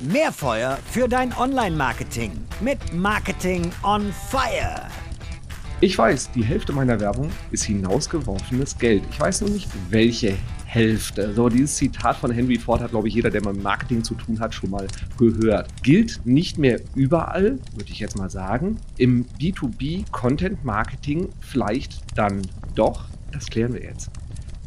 Mehr Feuer für dein Online-Marketing mit Marketing on Fire. Ich weiß, die Hälfte meiner Werbung ist hinausgeworfenes Geld. Ich weiß nur nicht, welche Hälfte. So, dieses Zitat von Henry Ford hat, glaube ich, jeder, der mit Marketing zu tun hat, schon mal gehört. Gilt nicht mehr überall, würde ich jetzt mal sagen. Im B2B-Content-Marketing vielleicht dann doch. Das klären wir jetzt.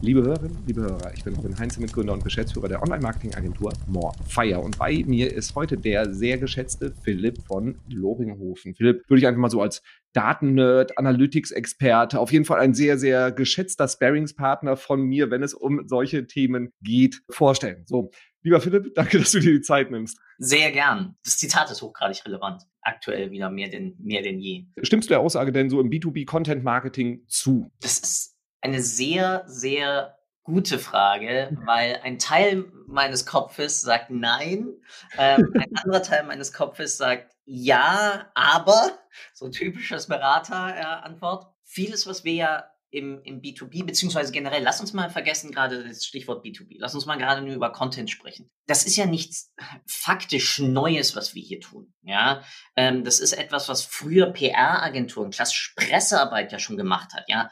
Liebe Hörerinnen, liebe Hörer, ich bin Robin Heinz, Mitgründer und Geschäftsführer der Online-Marketing-Agentur More Fire. Und bei mir ist heute der sehr geschätzte Philipp von Loringhofen. Philipp, würde ich einfach mal so als Daten-Nerd, Analytics-Experte, auf jeden Fall ein sehr, sehr geschätzter Sparingspartner von mir, wenn es um solche Themen geht, vorstellen. So, lieber Philipp, danke, dass du dir die Zeit nimmst. Sehr gern. Das Zitat ist hochgradig relevant. Aktuell wieder mehr denn, mehr denn je. Stimmst du der Aussage denn so im B2B-Content-Marketing zu? Das ist eine sehr, sehr gute Frage, mhm. weil ein Teil meines Kopfes sagt nein, ähm, ein anderer Teil meines Kopfes sagt ja, aber, so typisches Berater-Antwort. Vieles, was wir ja im, im B2B, beziehungsweise generell, lass uns mal vergessen, gerade das Stichwort B2B, lass uns mal gerade nur über Content sprechen. Das ist ja nichts faktisch Neues, was wir hier tun. Ja, ähm, das ist etwas, was früher PR-Agenturen, klassisch Pressearbeit ja schon gemacht hat. Ja,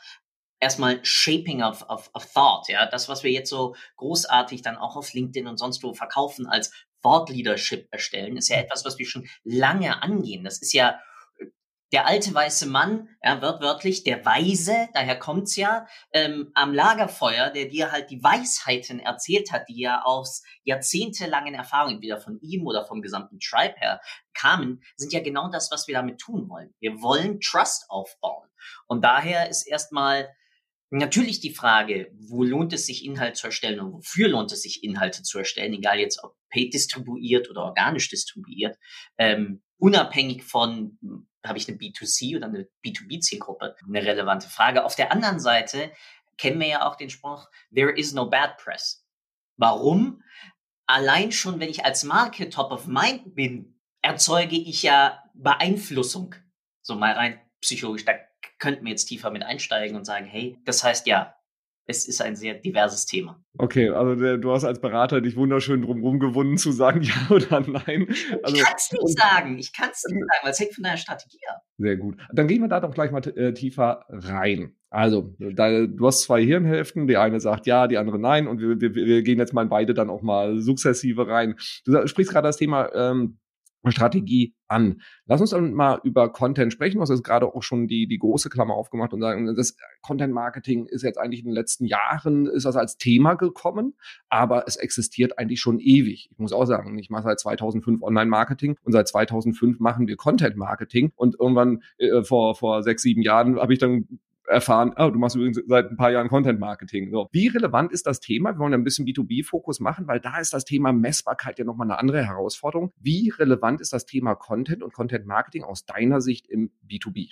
erstmal Shaping of, of, of Thought, ja, das, was wir jetzt so großartig dann auch auf LinkedIn und sonst wo verkaufen als Thought Leadership erstellen, ist ja mhm. etwas, was wir schon lange angehen. Das ist ja äh, der alte weiße Mann, ja, wörtlich, der Weise, daher kommt's ja, ähm, am Lagerfeuer, der dir halt die Weisheiten erzählt hat, die ja aus jahrzehntelangen Erfahrungen, entweder von ihm oder vom gesamten Tribe her kamen, sind ja genau das, was wir damit tun wollen. Wir wollen Trust aufbauen. Und daher ist erstmal Natürlich die Frage, wo lohnt es sich, Inhalt zu erstellen und wofür lohnt es sich, Inhalte zu erstellen, egal jetzt ob paid distribuiert oder organisch distribuiert, ähm, unabhängig von, hm, habe ich eine B2C oder eine B2B-Zielgruppe, eine relevante Frage. Auf der anderen Seite kennen wir ja auch den Spruch, there is no bad press. Warum? Allein schon, wenn ich als Marke top of mind bin, erzeuge ich ja Beeinflussung. So mal rein psychologisch, da könnten wir jetzt tiefer mit einsteigen und sagen, hey, das heißt ja, es ist ein sehr diverses Thema. Okay, also du hast als Berater dich wunderschön drumherum gewunden zu sagen ja oder nein. Also, ich kann es nicht sagen, ich kann es nicht sagen, weil es hängt von deiner Strategie ab. Sehr gut. Dann gehen wir da doch gleich mal äh, tiefer rein. Also, da, du hast zwei Hirnhälften, die eine sagt ja, die andere nein und wir, wir, wir gehen jetzt mal in beide dann auch mal sukzessive rein. Du sprichst gerade das Thema ähm, Strategie an. Lass uns dann mal über Content sprechen. Du hast jetzt gerade auch schon die, die große Klammer aufgemacht und sagen, das Content Marketing ist jetzt eigentlich in den letzten Jahren, ist das als Thema gekommen, aber es existiert eigentlich schon ewig. Ich muss auch sagen, ich mache seit 2005 Online Marketing und seit 2005 machen wir Content Marketing und irgendwann äh, vor, vor sechs, sieben Jahren habe ich dann erfahren, oh, du machst übrigens seit ein paar Jahren Content Marketing. So. Wie relevant ist das Thema? Wir wollen ein bisschen B2B-Fokus machen, weil da ist das Thema Messbarkeit ja nochmal eine andere Herausforderung. Wie relevant ist das Thema Content und Content Marketing aus deiner Sicht im B2B?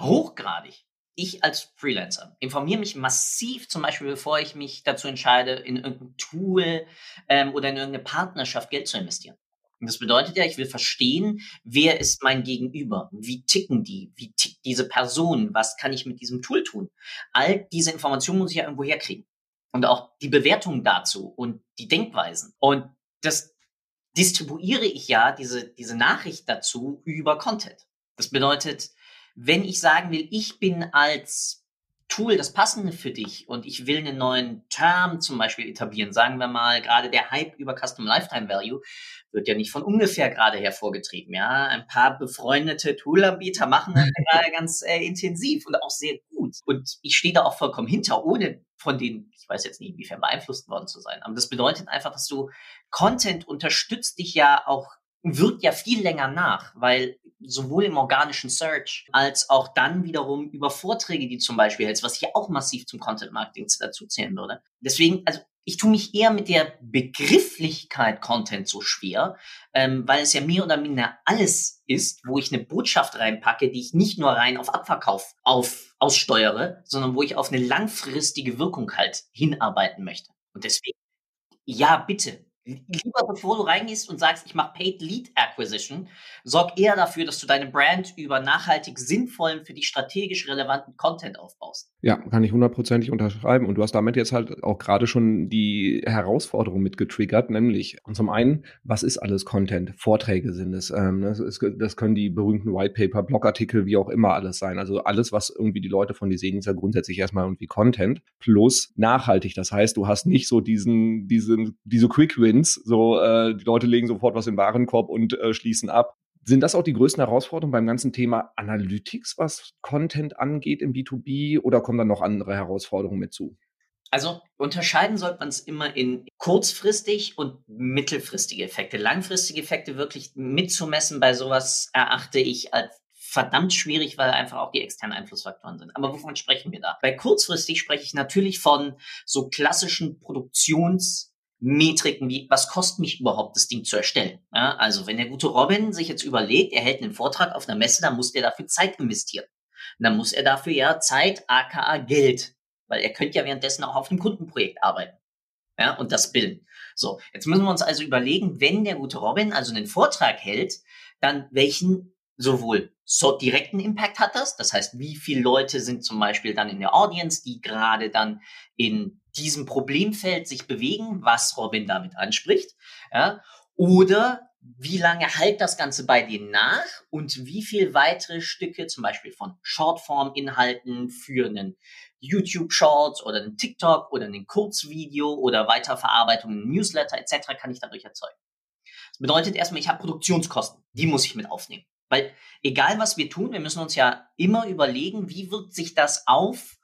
Hochgradig. Ich als Freelancer informiere mich massiv, zum Beispiel bevor ich mich dazu entscheide, in irgendein Tool ähm, oder in irgendeine Partnerschaft Geld zu investieren. Und das bedeutet ja, ich will verstehen, wer ist mein Gegenüber? Wie ticken die? Wie tickt diese Person? Was kann ich mit diesem Tool tun? All diese Informationen muss ich ja irgendwo herkriegen. Und auch die Bewertungen dazu und die Denkweisen. Und das distribuiere ich ja, diese, diese Nachricht dazu über Content. Das bedeutet, wenn ich sagen will, ich bin als Tool das Passende für dich und ich will einen neuen Term zum Beispiel etablieren, sagen wir mal, gerade der Hype über Custom Lifetime Value wird ja nicht von ungefähr gerade hervorgetrieben. Ja, ein paar befreundete Toolanbieter machen das gerade ganz äh, intensiv und auch sehr gut. Und ich stehe da auch vollkommen hinter, ohne von denen, ich weiß jetzt nicht, inwiefern beeinflusst worden zu sein. Aber das bedeutet einfach, dass du Content unterstützt dich ja auch wirkt ja viel länger nach, weil sowohl im organischen Search als auch dann wiederum über Vorträge, die zum Beispiel hältst, was ich auch massiv zum Content Marketing dazu zählen würde. Deswegen, also ich tue mich eher mit der Begrifflichkeit Content so schwer, ähm, weil es ja mehr oder minder alles ist, wo ich eine Botschaft reinpacke, die ich nicht nur rein auf Abverkauf auf, aussteuere, sondern wo ich auf eine langfristige Wirkung halt hinarbeiten möchte. Und deswegen, ja, bitte, lieber bevor du reingehst und sagst, ich mache Paid Lead Acquisition, sorg eher dafür, dass du deine Brand über nachhaltig sinnvollen, für dich strategisch relevanten Content aufbaust. Ja, kann ich hundertprozentig unterschreiben. Und du hast damit jetzt halt auch gerade schon die Herausforderung mitgetriggert, nämlich zum einen, was ist alles Content? Vorträge sind es. Ähm, das, ist, das können die berühmten Whitepaper, Blogartikel, wie auch immer alles sein. Also alles, was irgendwie die Leute von dir sehen, ist ja grundsätzlich erstmal irgendwie Content plus nachhaltig. Das heißt, du hast nicht so diesen, diesen, diese Quick Win Wins. So, äh, die Leute legen sofort was den Warenkorb und äh, schließen ab. Sind das auch die größten Herausforderungen beim ganzen Thema Analytics, was Content angeht im B2B oder kommen dann noch andere Herausforderungen mit zu? Also unterscheiden sollte man es immer in kurzfristig und mittelfristige Effekte. Langfristige Effekte wirklich mitzumessen bei sowas erachte ich als verdammt schwierig, weil einfach auch die externen Einflussfaktoren sind. Aber wovon sprechen wir da? Bei kurzfristig spreche ich natürlich von so klassischen Produktions- Metriken wie, was kostet mich überhaupt das Ding zu erstellen? Ja, also wenn der gute Robin sich jetzt überlegt, er hält einen Vortrag auf einer Messe, dann muss der dafür Zeit investieren. Und dann muss er dafür ja Zeit, aka Geld, weil er könnte ja währenddessen auch auf einem Kundenprojekt arbeiten. Ja, und das bilden. So, jetzt müssen wir uns also überlegen, wenn der gute Robin also einen Vortrag hält, dann welchen sowohl so direkten Impact hat das, das heißt, wie viele Leute sind zum Beispiel dann in der Audience, die gerade dann in diesem Problemfeld sich bewegen, was Robin damit anspricht, ja, oder wie lange halt das Ganze bei dir nach und wie viel weitere Stücke, zum Beispiel von Shortform-Inhalten für einen YouTube-Shorts oder einen TikTok oder einen Kurzvideo oder Weiterverarbeitung, einen Newsletter etc. kann ich dadurch erzeugen. Das bedeutet erstmal, ich habe Produktionskosten, die muss ich mit aufnehmen. Weil egal was wir tun, wir müssen uns ja immer überlegen, wie wirkt sich das auf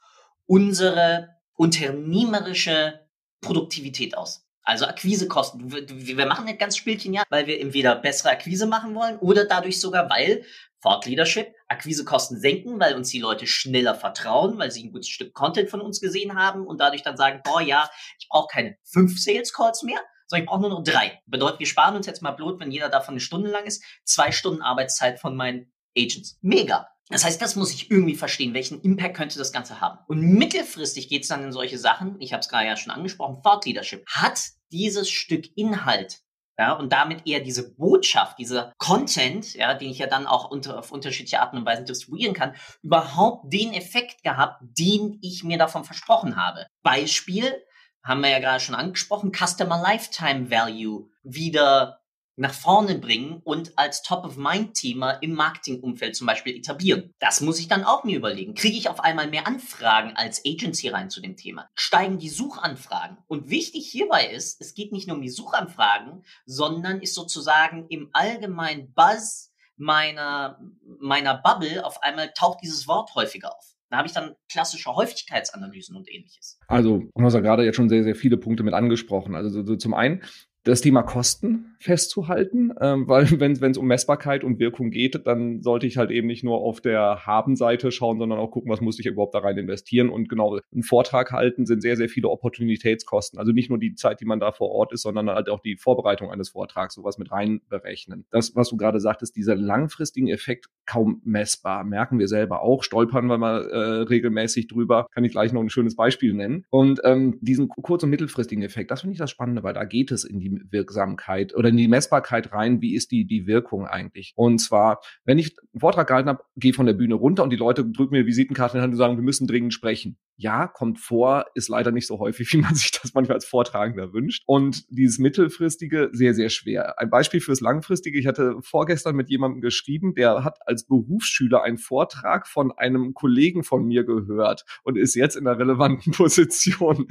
unsere unternehmerische Produktivität aus. Also Akquisekosten. Wir machen nicht ganz Spielchen ja, weil wir entweder bessere Akquise machen wollen oder dadurch sogar, weil Thought Leadership Akquisekosten senken, weil uns die Leute schneller vertrauen, weil sie ein gutes Stück Content von uns gesehen haben und dadurch dann sagen, boah ja, ich brauche keine fünf Sales Calls mehr, sondern ich brauche nur noch drei. Bedeutet, wir sparen uns jetzt mal Blut, wenn jeder davon eine Stunde lang ist, zwei Stunden Arbeitszeit von meinen Agents. Mega. Das heißt, das muss ich irgendwie verstehen, welchen Impact könnte das Ganze haben. Und mittelfristig geht es dann in solche Sachen, ich habe es gerade ja schon angesprochen, Thought Leadership. Hat dieses Stück Inhalt ja, und damit eher diese Botschaft, dieser Content, ja, den ich ja dann auch unter, auf unterschiedliche Arten und Weisen distribuieren kann, überhaupt den Effekt gehabt, den ich mir davon versprochen habe. Beispiel, haben wir ja gerade schon angesprochen, Customer Lifetime Value wieder nach vorne bringen und als Top-of-Mind-Thema im Marketingumfeld zum Beispiel etablieren. Das muss ich dann auch mir überlegen. Kriege ich auf einmal mehr Anfragen als Agency rein zu dem Thema? Steigen die Suchanfragen? Und wichtig hierbei ist, es geht nicht nur um die Suchanfragen, sondern ist sozusagen im allgemeinen Buzz meiner, meiner Bubble auf einmal taucht dieses Wort häufiger auf. Da habe ich dann klassische Häufigkeitsanalysen und ähnliches. Also, du hast ja gerade jetzt schon sehr, sehr viele Punkte mit angesprochen. Also so, so zum einen das Thema Kosten festzuhalten, ähm, weil wenn es um Messbarkeit und Wirkung geht, dann sollte ich halt eben nicht nur auf der Haben-Seite schauen, sondern auch gucken, was muss ich überhaupt da rein investieren. Und genau, einen Vortrag halten sind sehr, sehr viele Opportunitätskosten. Also nicht nur die Zeit, die man da vor Ort ist, sondern halt auch die Vorbereitung eines Vortrags, sowas mit reinberechnen. Das, was du gerade sagtest, dieser langfristigen Effekt kaum messbar, merken wir selber auch, stolpern wir mal äh, regelmäßig drüber. Kann ich gleich noch ein schönes Beispiel nennen. Und ähm, diesen kurz- und mittelfristigen Effekt, das finde ich das Spannende, weil da geht es in die Wirksamkeit oder in die Messbarkeit rein, wie ist die, die Wirkung eigentlich. Und zwar, wenn ich einen Vortrag gehalten habe, gehe von der Bühne runter und die Leute drücken mir Visitenkarte in die Hand und sagen, wir müssen dringend sprechen. Ja, kommt vor, ist leider nicht so häufig, wie man sich das manchmal als Vortragender wünscht. Und dieses mittelfristige, sehr, sehr schwer. Ein Beispiel fürs langfristige, ich hatte vorgestern mit jemandem geschrieben, der hat als Berufsschüler einen Vortrag von einem Kollegen von mir gehört und ist jetzt in einer relevanten Position.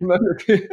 okay.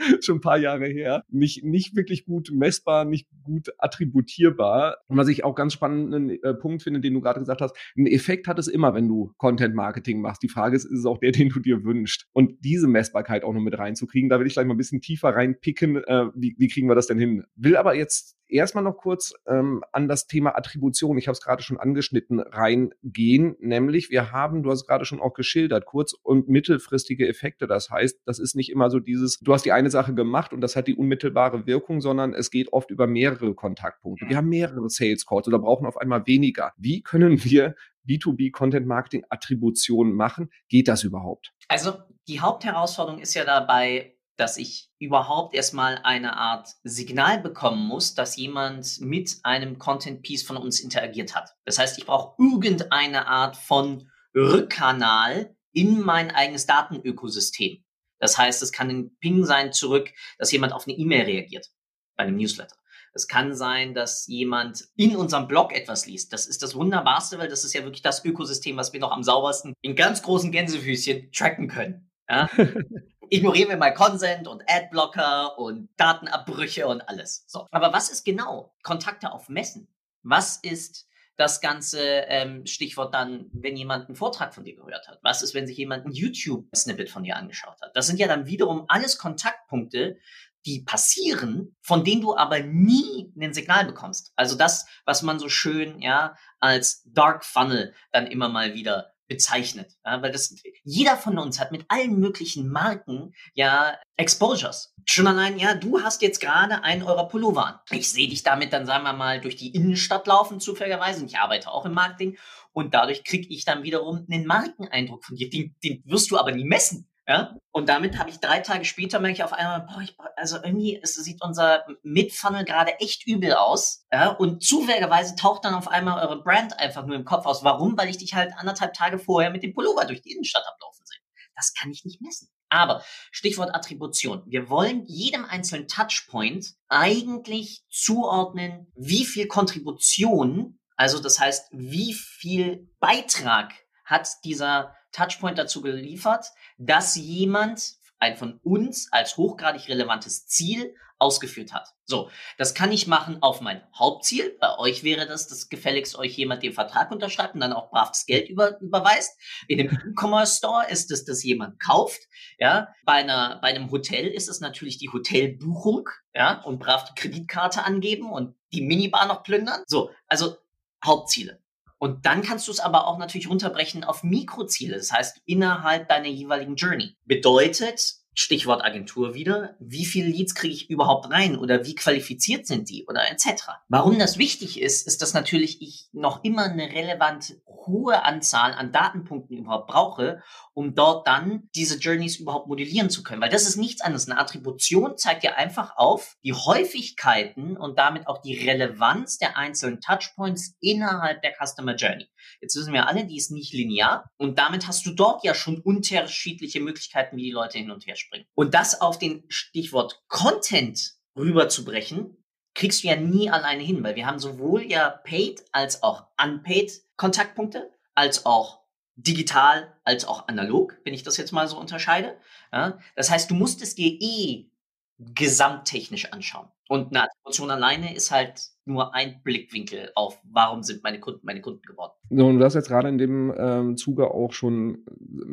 schon ein paar Jahre her, nicht, nicht wirklich gut messbar, nicht gut attributierbar. Und was ich auch ganz spannenden äh, Punkt finde, den du gerade gesagt hast, ein Effekt hat es immer, wenn du Content Marketing machst. Die Frage ist, ist es auch der, den du dir wünschst? Und diese Messbarkeit auch noch mit reinzukriegen, da will ich gleich mal ein bisschen tiefer reinpicken, äh, wie, wie kriegen wir das denn hin? Will aber jetzt erstmal noch kurz ähm, an das Thema Attribution, ich habe es gerade schon angeschnitten, reingehen. Nämlich, wir haben, du hast gerade schon auch geschildert, kurz- und mittelfristige Effekte. Das heißt, das ist nicht immer so dieses, du hast die eine Sache gemacht und das hat die unmittelbare Wirkung, sondern es geht oft über mehrere Kontaktpunkte. Wir haben mehrere Sales Calls oder brauchen auf einmal weniger. Wie können wir B2B Content Marketing Attribution machen? Geht das überhaupt? Also die Hauptherausforderung ist ja dabei, dass ich überhaupt erstmal eine Art Signal bekommen muss, dass jemand mit einem Content Piece von uns interagiert hat. Das heißt, ich brauche irgendeine Art von Rückkanal in mein eigenes Datenökosystem. Das heißt, es kann ein Ping sein zurück, dass jemand auf eine E-Mail reagiert bei einem Newsletter. Es kann sein, dass jemand in unserem Blog etwas liest. Das ist das Wunderbarste, weil das ist ja wirklich das Ökosystem, was wir noch am saubersten in ganz großen Gänsefüßchen tracken können. Ja? Ignorieren wir mal Consent und Adblocker und Datenabbrüche und alles. So. Aber was ist genau Kontakte auf Messen? Was ist das ganze ähm, Stichwort dann, wenn jemand einen Vortrag von dir gehört hat? Was ist, wenn sich jemand ein YouTube-Snippet von dir angeschaut hat? Das sind ja dann wiederum alles Kontaktpunkte, die passieren, von denen du aber nie ein Signal bekommst. Also das, was man so schön ja als Dark Funnel dann immer mal wieder bezeichnet. Ja, weil das, jeder von uns hat mit allen möglichen Marken ja Exposures. Schon allein, ja, du hast jetzt gerade einen eurer Pullover an. Ich sehe dich damit dann, sagen wir mal, durch die Innenstadt laufen, zufälligerweise. Und ich arbeite auch im Marketing. Und dadurch kriege ich dann wiederum einen Markeneindruck von dir. Den, den wirst du aber nie messen. Ja? Und damit habe ich drei Tage später merke ich auf einmal, boah, ich, also irgendwie es sieht unser Mid-Funnel gerade echt übel aus. Ja? Und zufälligerweise taucht dann auf einmal eure Brand einfach nur im Kopf aus. Warum? Weil ich dich halt anderthalb Tage vorher mit dem Pullover durch die Innenstadt ablaufen sehe. Das kann ich nicht messen. Aber Stichwort Attribution. Wir wollen jedem einzelnen Touchpoint eigentlich zuordnen, wie viel Kontribution, also das heißt, wie viel Beitrag hat dieser Touchpoint dazu geliefert, dass jemand ein von uns als hochgradig relevantes Ziel ausgeführt hat. So, das kann ich machen auf mein Hauptziel. Bei euch wäre das, dass gefälligst euch jemand den Vertrag unterschreibt und dann auch brav das Geld über, überweist. In einem E-Commerce Store ist es, dass jemand kauft. Ja, bei einer, bei einem Hotel ist es natürlich die Hotelbuchung. Ja, und brav die Kreditkarte angeben und die Minibar noch plündern. So, also Hauptziele. Und dann kannst du es aber auch natürlich runterbrechen auf Mikroziele, das heißt innerhalb deiner jeweiligen Journey. Bedeutet, Stichwort Agentur wieder, wie viele Leads kriege ich überhaupt rein oder wie qualifiziert sind die oder etc. Warum das wichtig ist, ist, dass natürlich ich noch immer eine relevant hohe Anzahl an Datenpunkten überhaupt brauche, um dort dann diese Journeys überhaupt modellieren zu können. Weil das ist nichts anderes. Eine Attribution zeigt ja einfach auf die Häufigkeiten und damit auch die Relevanz der einzelnen Touchpoints innerhalb der Customer Journey. Jetzt wissen wir alle, die ist nicht linear und damit hast du dort ja schon unterschiedliche Möglichkeiten, wie die Leute hin und her springen. Und das auf den Stichwort Content rüberzubrechen, kriegst du ja nie alleine hin, weil wir haben sowohl ja paid als auch unpaid Kontaktpunkte, als auch digital, als auch analog, wenn ich das jetzt mal so unterscheide. Ja, das heißt, du musst es dir eh gesamttechnisch anschauen. Und eine Attribution alleine ist halt nur ein Blickwinkel auf, warum sind meine Kunden meine Kunden geworden. So, und du hast jetzt gerade in dem ähm, Zuge auch schon,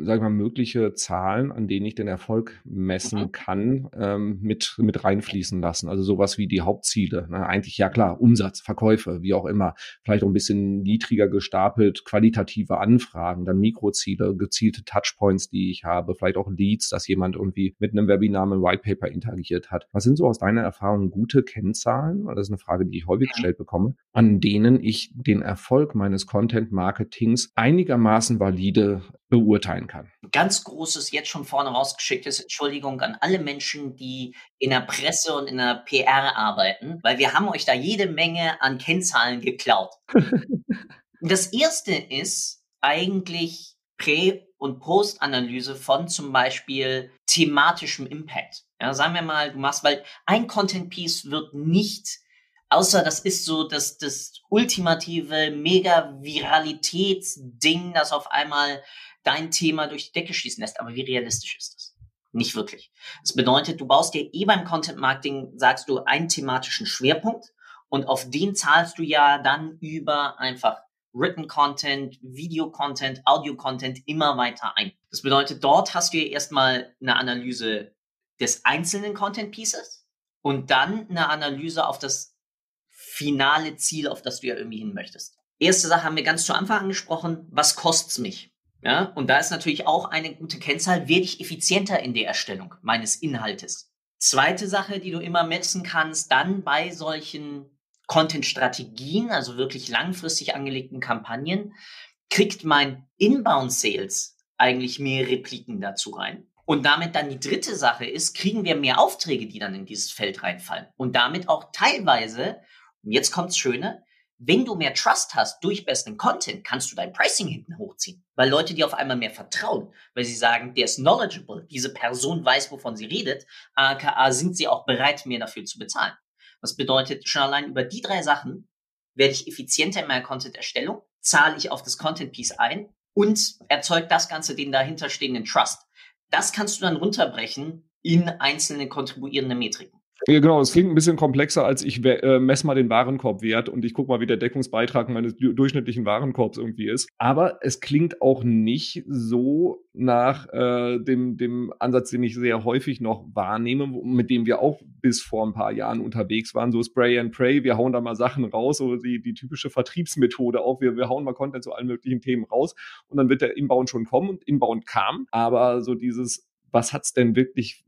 sag ich mal, mögliche Zahlen, an denen ich den Erfolg messen mhm. kann, ähm, mit, mit reinfließen lassen. Also sowas wie die Hauptziele. Ne? Eigentlich, ja klar, Umsatz, Verkäufe, wie auch immer. Vielleicht auch ein bisschen niedriger gestapelt, qualitative Anfragen, dann Mikroziele, gezielte Touchpoints, die ich habe, vielleicht auch Leads, dass jemand irgendwie mit einem Webinar, mit einem Whitepaper interagiert hat. Was sind so aus deiner Erfahrung gute Kennzahlen? Das ist eine Frage, die ich häufig gestellt bekomme, an denen ich den Erfolg meines Content-Marketings einigermaßen valide beurteilen kann. Ganz großes, jetzt schon vorne rausgeschicktes Entschuldigung an alle Menschen, die in der Presse und in der PR arbeiten, weil wir haben euch da jede Menge an Kennzahlen geklaut. das erste ist eigentlich Prä- und Post-Analyse von zum Beispiel thematischem Impact. Ja, sagen wir mal, du machst, weil ein Content-Piece wird nicht Außer das ist so das, das ultimative Mega-Viralitätsding, das auf einmal dein Thema durch die Decke schießen lässt. Aber wie realistisch ist das? Nicht wirklich. Das bedeutet, du baust dir eh beim Content Marketing, sagst du, einen thematischen Schwerpunkt und auf den zahlst du ja dann über einfach Written Content, Video Content, Audio Content immer weiter ein. Das bedeutet, dort hast du ja erstmal eine Analyse des einzelnen Content Pieces und dann eine Analyse auf das finale Ziel, auf das du ja irgendwie hin möchtest. Erste Sache haben wir ganz zu Anfang angesprochen, was kostet's mich? Ja, und da ist natürlich auch eine gute Kennzahl, werde ich effizienter in der Erstellung meines Inhaltes. Zweite Sache, die du immer messen kannst, dann bei solchen Content-Strategien, also wirklich langfristig angelegten Kampagnen, kriegt mein Inbound-Sales eigentlich mehr Repliken dazu rein. Und damit dann die dritte Sache ist, kriegen wir mehr Aufträge, die dann in dieses Feld reinfallen. Und damit auch teilweise, und jetzt kommt's Schöne, wenn du mehr Trust hast durch besseren Content, kannst du dein Pricing hinten hochziehen, weil Leute dir auf einmal mehr vertrauen, weil sie sagen, der ist knowledgeable, diese Person weiß, wovon sie redet, aka sind sie auch bereit, mehr dafür zu bezahlen. Was bedeutet, schon allein über die drei Sachen werde ich effizienter in meiner Content-Erstellung, zahle ich auf das Content-Piece ein und erzeugt das Ganze den dahinterstehenden Trust. Das kannst du dann runterbrechen in einzelne kontribuierende Metriken. Ja, genau. Es klingt ein bisschen komplexer, als ich äh, messe mal den Warenkorbwert und ich gucke mal, wie der Deckungsbeitrag meines durchschnittlichen Warenkorbs irgendwie ist. Aber es klingt auch nicht so nach äh, dem, dem Ansatz, den ich sehr häufig noch wahrnehme, mit dem wir auch bis vor ein paar Jahren unterwegs waren. So Spray and Pray, wir hauen da mal Sachen raus, so die, die typische Vertriebsmethode auch. Wir, wir hauen mal Content zu allen möglichen Themen raus und dann wird der Inbound schon kommen und Inbound kam. Aber so dieses was hat's denn wirklich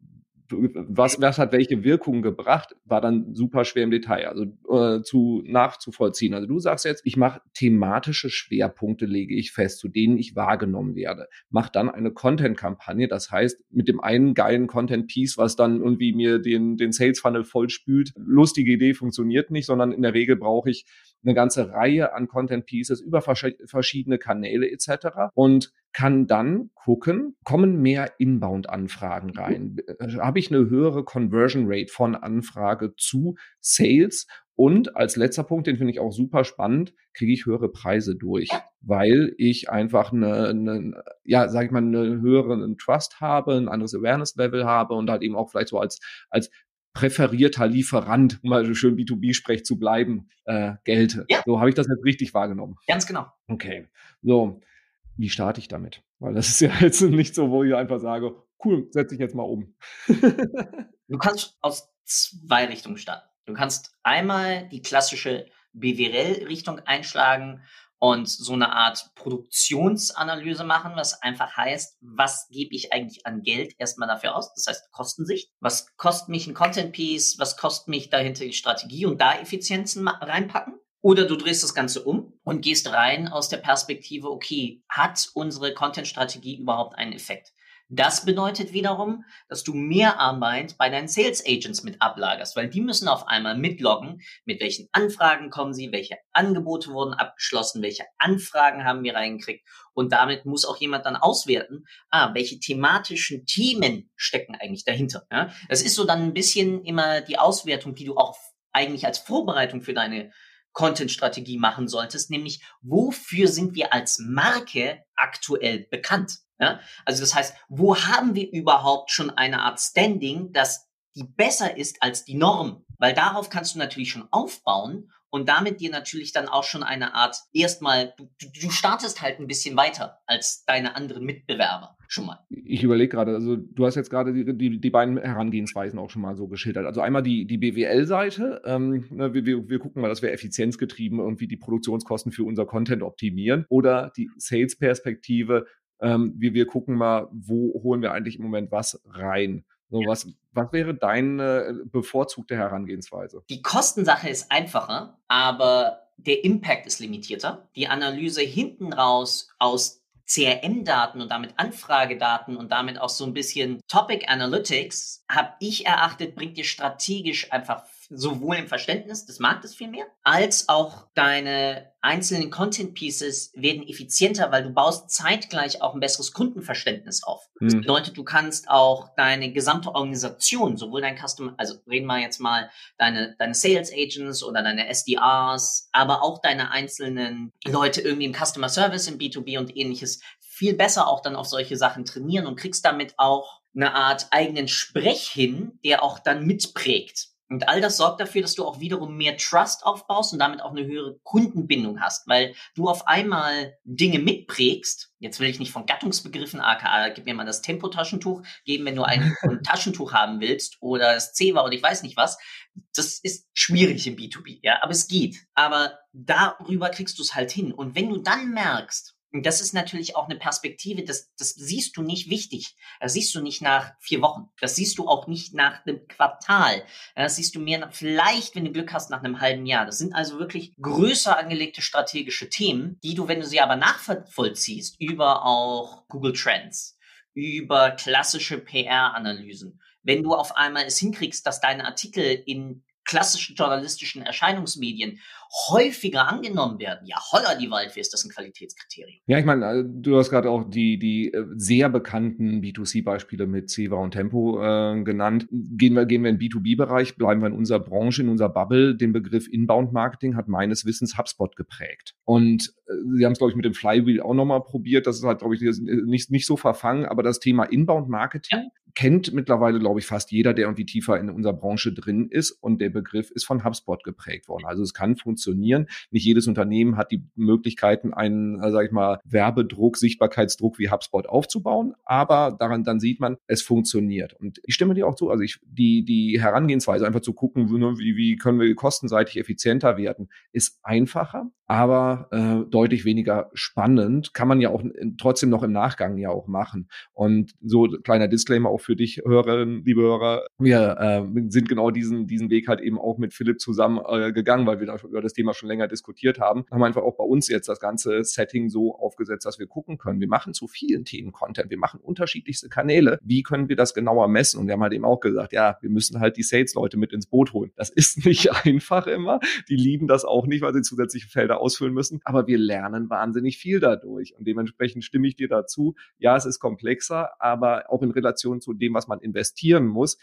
was, was hat welche Wirkung gebracht, war dann super schwer im Detail, also äh, zu nachzuvollziehen. Also du sagst jetzt, ich mache thematische Schwerpunkte, lege ich fest, zu denen ich wahrgenommen werde. Mach dann eine Content-Kampagne, das heißt, mit dem einen geilen Content-Piece, was dann irgendwie mir den, den Sales-Funnel vollspült. Lustige Idee funktioniert nicht, sondern in der Regel brauche ich eine ganze Reihe an Content Pieces über verschiedene Kanäle etc. und kann dann gucken, kommen mehr Inbound-Anfragen rein? Äh, habe ich eine höhere Conversion Rate von Anfrage zu Sales? Und als letzter Punkt, den finde ich auch super spannend, kriege ich höhere Preise durch, weil ich einfach eine, eine ja, sage ich mal, eine höhere Trust habe, ein anderes Awareness-Level habe und halt eben auch vielleicht so als, als präferierter Lieferant, um mal schön B2B-Sprech zu bleiben, äh, gelte. Ja. So habe ich das jetzt richtig wahrgenommen. Ganz genau. Okay. So, wie starte ich damit? Weil das ist ja jetzt nicht so, wo ich einfach sage, cool, setze ich jetzt mal um. du kannst aus zwei Richtungen starten. Du kannst einmal die klassische BWL-Richtung einschlagen und so eine Art Produktionsanalyse machen, was einfach heißt, was gebe ich eigentlich an Geld erstmal dafür aus? Das heißt Kostensicht. Was kostet mich ein Content Piece? Was kostet mich dahinter die Strategie und da Effizienzen reinpacken? Oder du drehst das Ganze um und gehst rein aus der Perspektive, okay, hat unsere Content-Strategie überhaupt einen Effekt? Das bedeutet wiederum, dass du mehr Arbeit bei deinen Sales Agents mit ablagerst, weil die müssen auf einmal mitloggen, mit welchen Anfragen kommen sie, welche Angebote wurden abgeschlossen, welche Anfragen haben wir reingekriegt. Und damit muss auch jemand dann auswerten, ah, welche thematischen Themen stecken eigentlich dahinter. Ja? Das ist so dann ein bisschen immer die Auswertung, die du auch eigentlich als Vorbereitung für deine Content-Strategie machen solltest, nämlich wofür sind wir als Marke aktuell bekannt? Ja? Also das heißt, wo haben wir überhaupt schon eine Art Standing, das die besser ist als die Norm? Weil darauf kannst du natürlich schon aufbauen und damit dir natürlich dann auch schon eine Art, erstmal, du, du startest halt ein bisschen weiter als deine anderen Mitbewerber schon mal. Ich überlege gerade, also du hast jetzt gerade die, die, die beiden Herangehensweisen auch schon mal so geschildert. Also einmal die, die BWL-Seite, ähm, ne, wir, wir, wir gucken mal, dass wir effizienzgetrieben irgendwie die Produktionskosten für unser Content optimieren oder die Sales-Perspektive, ähm, wir, wir gucken mal, wo holen wir eigentlich im Moment was rein. So, was, was wäre deine bevorzugte Herangehensweise? Die Kostensache ist einfacher, aber der Impact ist limitierter. Die Analyse hinten raus aus CRM-Daten und damit Anfragedaten und damit auch so ein bisschen Topic Analytics, habe ich erachtet, bringt dir strategisch einfach sowohl im Verständnis des Marktes viel mehr, als auch deine einzelnen Content Pieces werden effizienter, weil du baust zeitgleich auch ein besseres Kundenverständnis auf. Das hm. bedeutet, du kannst auch deine gesamte Organisation, sowohl dein Customer, also reden wir jetzt mal deine, deine Sales Agents oder deine SDRs, aber auch deine einzelnen Leute irgendwie im Customer Service, im B2B und ähnliches, viel besser auch dann auf solche Sachen trainieren und kriegst damit auch eine Art eigenen Sprech hin, der auch dann mitprägt. Und all das sorgt dafür, dass du auch wiederum mehr Trust aufbaust und damit auch eine höhere Kundenbindung hast, weil du auf einmal Dinge mitprägst. Jetzt will ich nicht von Gattungsbegriffen, aka, gib mir mal das Tempotaschentuch geben, wenn du ein, ein Taschentuch haben willst oder das Zewa oder ich weiß nicht was. Das ist schwierig im B2B, ja, aber es geht. Aber darüber kriegst du es halt hin. Und wenn du dann merkst, das ist natürlich auch eine Perspektive, das, das siehst du nicht wichtig. Das siehst du nicht nach vier Wochen. Das siehst du auch nicht nach einem Quartal. Das siehst du mehr nach, vielleicht, wenn du Glück hast, nach einem halben Jahr. Das sind also wirklich größer angelegte strategische Themen, die du, wenn du sie aber nachvollziehst, über auch Google Trends, über klassische PR-Analysen. Wenn du auf einmal es hinkriegst, dass deine Artikel in klassischen journalistischen Erscheinungsmedien häufiger angenommen werden. Ja, holla die Waldfee, ist das ein Qualitätskriterium. Ja, ich meine, äh, du hast gerade auch die, die äh, sehr bekannten B2C-Beispiele mit Ceva und Tempo äh, genannt. Gehen wir, gehen wir in den B2B-Bereich, bleiben wir in unserer Branche, in unserer Bubble. Den Begriff Inbound-Marketing hat meines Wissens HubSpot geprägt. Und äh, sie haben es, glaube ich, mit dem Flywheel auch nochmal probiert. Das ist halt, glaube ich, nicht, nicht so verfangen. Aber das Thema Inbound-Marketing ja. Kennt mittlerweile, glaube ich, fast jeder, der irgendwie tiefer in unserer Branche drin ist. Und der Begriff ist von HubSpot geprägt worden. Also es kann funktionieren. Nicht jedes Unternehmen hat die Möglichkeiten, einen, äh, sag ich mal, Werbedruck, Sichtbarkeitsdruck wie HubSpot aufzubauen, aber daran dann sieht man, es funktioniert. Und ich stimme dir auch zu, also ich, die, die Herangehensweise, einfach zu gucken, wie, wie können wir kostenseitig effizienter werden, ist einfacher, aber äh, deutlich weniger spannend. Kann man ja auch trotzdem noch im Nachgang ja auch machen. Und so kleiner Disclaimer auch für dich, Hörerinnen, liebe Hörer, wir äh, sind genau diesen, diesen Weg halt eben auch mit Philipp zusammen äh, gegangen, weil wir da über das Thema schon länger diskutiert haben. Haben einfach auch bei uns jetzt das ganze Setting so aufgesetzt, dass wir gucken können. Wir machen zu vielen Themen Content. Wir machen unterschiedlichste Kanäle. Wie können wir das genauer messen? Und wir haben halt eben auch gesagt, ja, wir müssen halt die Sales-Leute mit ins Boot holen. Das ist nicht einfach immer. Die lieben das auch nicht, weil sie zusätzliche Felder ausfüllen müssen. Aber wir lernen wahnsinnig viel dadurch. Und dementsprechend stimme ich dir dazu. Ja, es ist komplexer, aber auch in Relation zu dem, was man investieren muss,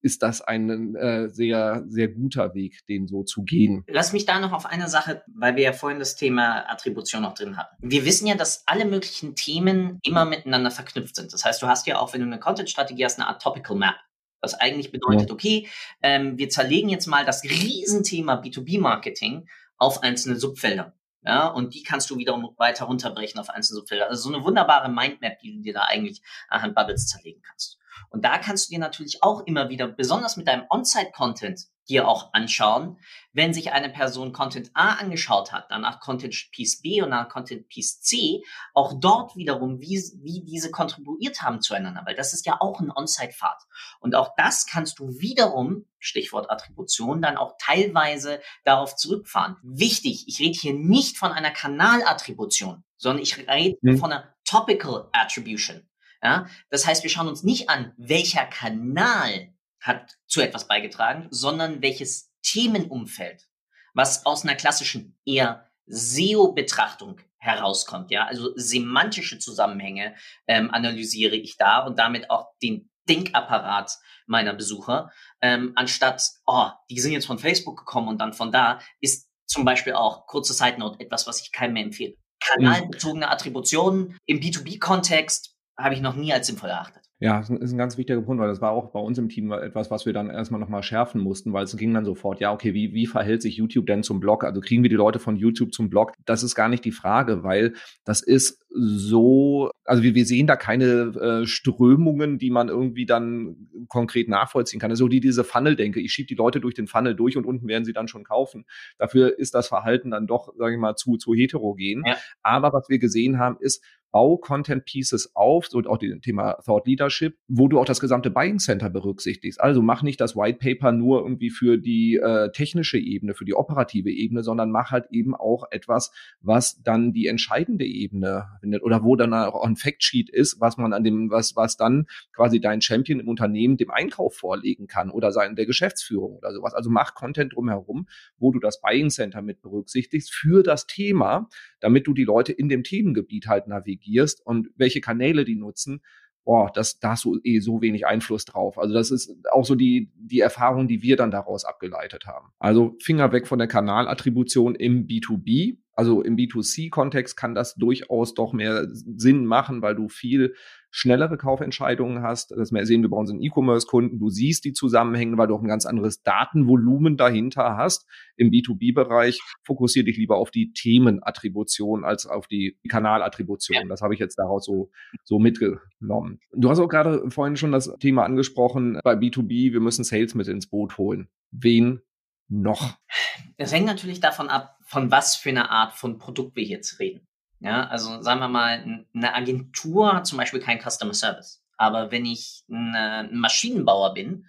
ist das ein äh, sehr, sehr guter Weg, den so zu gehen. Lass mich da noch auf eine Sache, weil wir ja vorhin das Thema Attribution noch drin hatten. Wir wissen ja, dass alle möglichen Themen immer miteinander verknüpft sind. Das heißt, du hast ja auch, wenn du eine Content-Strategie hast, eine Art Topical Map. Was eigentlich bedeutet, ja. okay, ähm, wir zerlegen jetzt mal das Riesenthema B2B-Marketing auf einzelne Subfelder. Ja, und die kannst du wiederum weiter runterbrechen auf einzelne Subfelder. Also so eine wunderbare Mindmap, die du dir da eigentlich anhand Bubbles zerlegen kannst. Und da kannst du dir natürlich auch immer wieder, besonders mit deinem On-Site-Content, dir auch anschauen, wenn sich eine Person Content A angeschaut hat, danach Content Piece B und dann Content Piece C, auch dort wiederum, wie, wie diese kontribuiert haben zueinander, weil das ist ja auch ein On-Site-Pfad. Und auch das kannst du wiederum, Stichwort Attribution, dann auch teilweise darauf zurückfahren. Wichtig, ich rede hier nicht von einer Kanalattribution, sondern ich rede mhm. von einer Topical Attribution. Ja? Das heißt, wir schauen uns nicht an, welcher Kanal hat zu etwas beigetragen, sondern welches Themenumfeld, was aus einer klassischen eher SEO-Betrachtung herauskommt, ja, also semantische Zusammenhänge ähm, analysiere ich da und damit auch den Denkapparat meiner Besucher, ähm, anstatt, oh, die sind jetzt von Facebook gekommen und dann von da, ist zum Beispiel auch, kurze Side Note, etwas, was ich keinem mehr empfehle. Mhm. Kanalbezogene Attributionen im B2B-Kontext habe ich noch nie als sinnvoll erachtet. Ja, das ist ein ganz wichtiger Punkt, weil das war auch bei uns im Team etwas, was wir dann erstmal nochmal schärfen mussten, weil es ging dann sofort, ja, okay, wie, wie verhält sich YouTube denn zum Blog? Also kriegen wir die Leute von YouTube zum Blog? Das ist gar nicht die Frage, weil das ist so, also wir, wir sehen da keine äh, Strömungen, die man irgendwie dann konkret nachvollziehen kann. Also die diese Funnel denke, ich schiebe die Leute durch den Funnel durch und unten werden sie dann schon kaufen. Dafür ist das Verhalten dann doch, sage ich mal, zu, zu heterogen. Ja. Aber was wir gesehen haben, ist, bau Content Pieces auf, und auch das Thema Thought Leadership, wo du auch das gesamte Buying Center berücksichtigst. Also mach nicht das White Paper nur irgendwie für die äh, technische Ebene, für die operative Ebene, sondern mach halt eben auch etwas, was dann die entscheidende Ebene findet oder wo dann auch ein Factsheet ist, was man an dem, was, was dann quasi dein Champion im Unternehmen dem Einkauf vorlegen kann oder sein der Geschäftsführung oder sowas. Also mach Content drumherum, wo du das Buying Center mit berücksichtigst für das Thema, damit du die Leute in dem Themengebiet halt navigierst und welche Kanäle die nutzen. Boah, das, da hast du eh so wenig Einfluss drauf. Also das ist auch so die, die Erfahrung, die wir dann daraus abgeleitet haben. Also Finger weg von der Kanalattribution im B2B. Also im B2C-Kontext kann das durchaus doch mehr Sinn machen, weil du viel schnellere Kaufentscheidungen hast. Das sehen wir bei unseren E-Commerce-Kunden. Du siehst die Zusammenhänge, weil du auch ein ganz anderes Datenvolumen dahinter hast. Im B2B-Bereich fokussiere dich lieber auf die Themenattribution als auf die Kanalattribution. Ja. Das habe ich jetzt daraus so, so mitgenommen. Du hast auch gerade vorhin schon das Thema angesprochen bei B2B. Wir müssen Sales mit ins Boot holen. Wen noch? Es hängt natürlich davon ab, von was für eine Art von Produkt wir jetzt reden. Ja, also sagen wir mal, eine Agentur hat zum Beispiel keinen Customer Service. Aber wenn ich ein Maschinenbauer bin,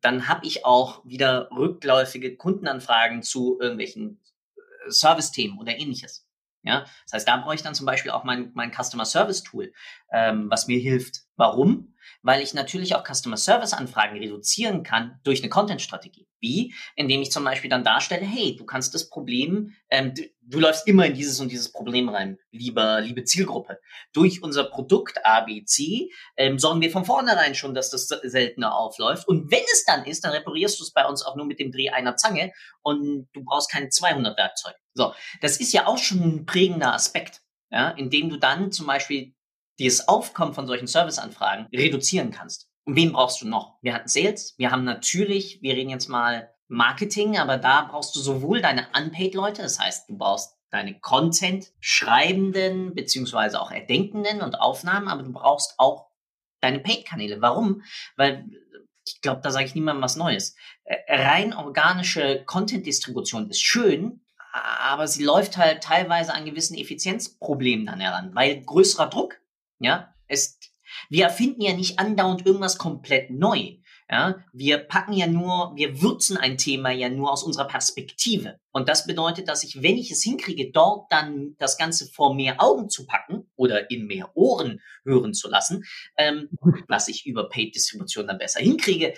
dann habe ich auch wieder rückläufige Kundenanfragen zu irgendwelchen äh, Service-Themen oder ähnliches. Ja, das heißt, da brauche ich dann zum Beispiel auch mein, mein Customer Service Tool, ähm, was mir hilft. Warum? Weil ich natürlich auch Customer Service Anfragen reduzieren kann durch eine Content-Strategie. Wie? Indem ich zum Beispiel dann darstelle, hey, du kannst das Problem, ähm, du, du, läufst immer in dieses und dieses Problem rein, lieber, liebe Zielgruppe. Durch unser Produkt ABC ähm, sorgen wir von vornherein schon, dass das seltener aufläuft. Und wenn es dann ist, dann reparierst du es bei uns auch nur mit dem Dreh einer Zange und du brauchst keine 200 Werkzeuge. So, das ist ja auch schon ein prägender Aspekt, ja, indem du dann zum Beispiel das Aufkommen von solchen Serviceanfragen reduzieren kannst. Und wen brauchst du noch? Wir hatten Sales, wir haben natürlich, wir reden jetzt mal Marketing, aber da brauchst du sowohl deine Unpaid-Leute, das heißt, du brauchst deine Content-Schreibenden beziehungsweise auch Erdenkenden und Aufnahmen, aber du brauchst auch deine Paid-Kanäle. Warum? Weil ich glaube, da sage ich niemandem was Neues. Äh, rein organische Content-Distribution ist schön, aber sie läuft halt teilweise an gewissen Effizienzproblemen dann heran, weil größerer Druck, ja, es, wir erfinden ja nicht andauernd irgendwas komplett neu. Ja, wir packen ja nur, wir würzen ein Thema ja nur aus unserer Perspektive. Und das bedeutet, dass ich, wenn ich es hinkriege, dort dann das Ganze vor mehr Augen zu packen oder in mehr Ohren hören zu lassen, ähm, was ich über Paid-Distribution dann besser hinkriege,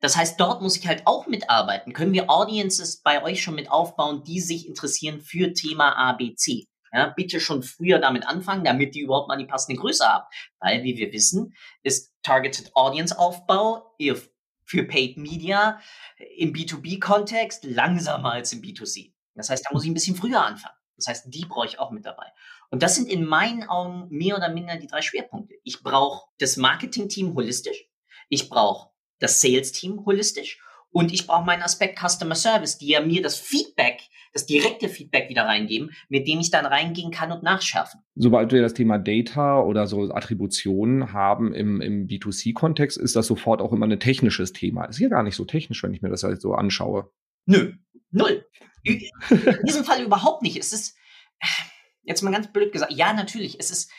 das heißt, dort muss ich halt auch mitarbeiten. Können wir Audiences bei euch schon mit aufbauen, die sich interessieren für Thema ABC? Ja, bitte schon früher damit anfangen, damit die überhaupt mal die passende Größe haben. Weil, wie wir wissen, ist Targeted Audience Aufbau für Paid Media im B2B-Kontext langsamer als im B2C. Das heißt, da muss ich ein bisschen früher anfangen. Das heißt, die brauche ich auch mit dabei. Und das sind in meinen Augen mehr oder minder die drei Schwerpunkte. Ich brauche das Marketing-Team holistisch. Ich brauche das Sales-Team holistisch und ich brauche meinen Aspekt Customer Service, die ja mir das Feedback, das direkte Feedback wieder reingeben, mit dem ich dann reingehen kann und nachschärfen. Sobald wir das Thema Data oder so Attributionen haben im, im B2C-Kontext, ist das sofort auch immer ein technisches Thema. Ist hier gar nicht so technisch, wenn ich mir das halt so anschaue. Nö, null. In diesem Fall überhaupt nicht. Es ist, jetzt mal ganz blöd gesagt, ja, natürlich, es ist,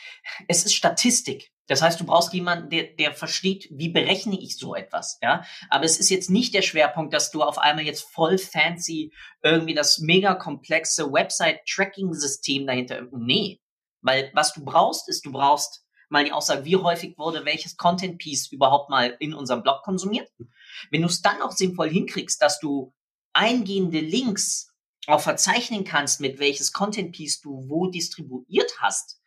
es ist Statistik. Das heißt, du brauchst jemanden, der, der versteht, wie berechne ich so etwas, ja. Aber es ist jetzt nicht der Schwerpunkt, dass du auf einmal jetzt voll fancy irgendwie das mega komplexe Website-Tracking-System dahinter, nee. Weil was du brauchst, ist, du brauchst mal die Aussage, wie häufig wurde welches Content-Piece überhaupt mal in unserem Blog konsumiert. Wenn du es dann auch sinnvoll hinkriegst, dass du eingehende Links auch verzeichnen kannst, mit welches Content-Piece du wo distribuiert hast,